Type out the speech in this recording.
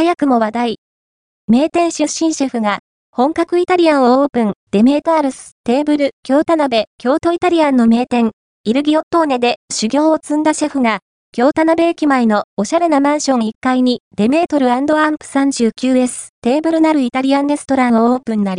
早くも話題。名店出身シェフが、本格イタリアンをオープン、デメータールス、テーブル、京田鍋、京都イタリアンの名店、イルギオットーネで修行を積んだシェフが、京田辺駅前のおしゃれなマンション1階にデメートルアンプ 39S テーブルなるイタリアンレストランをオープンなり、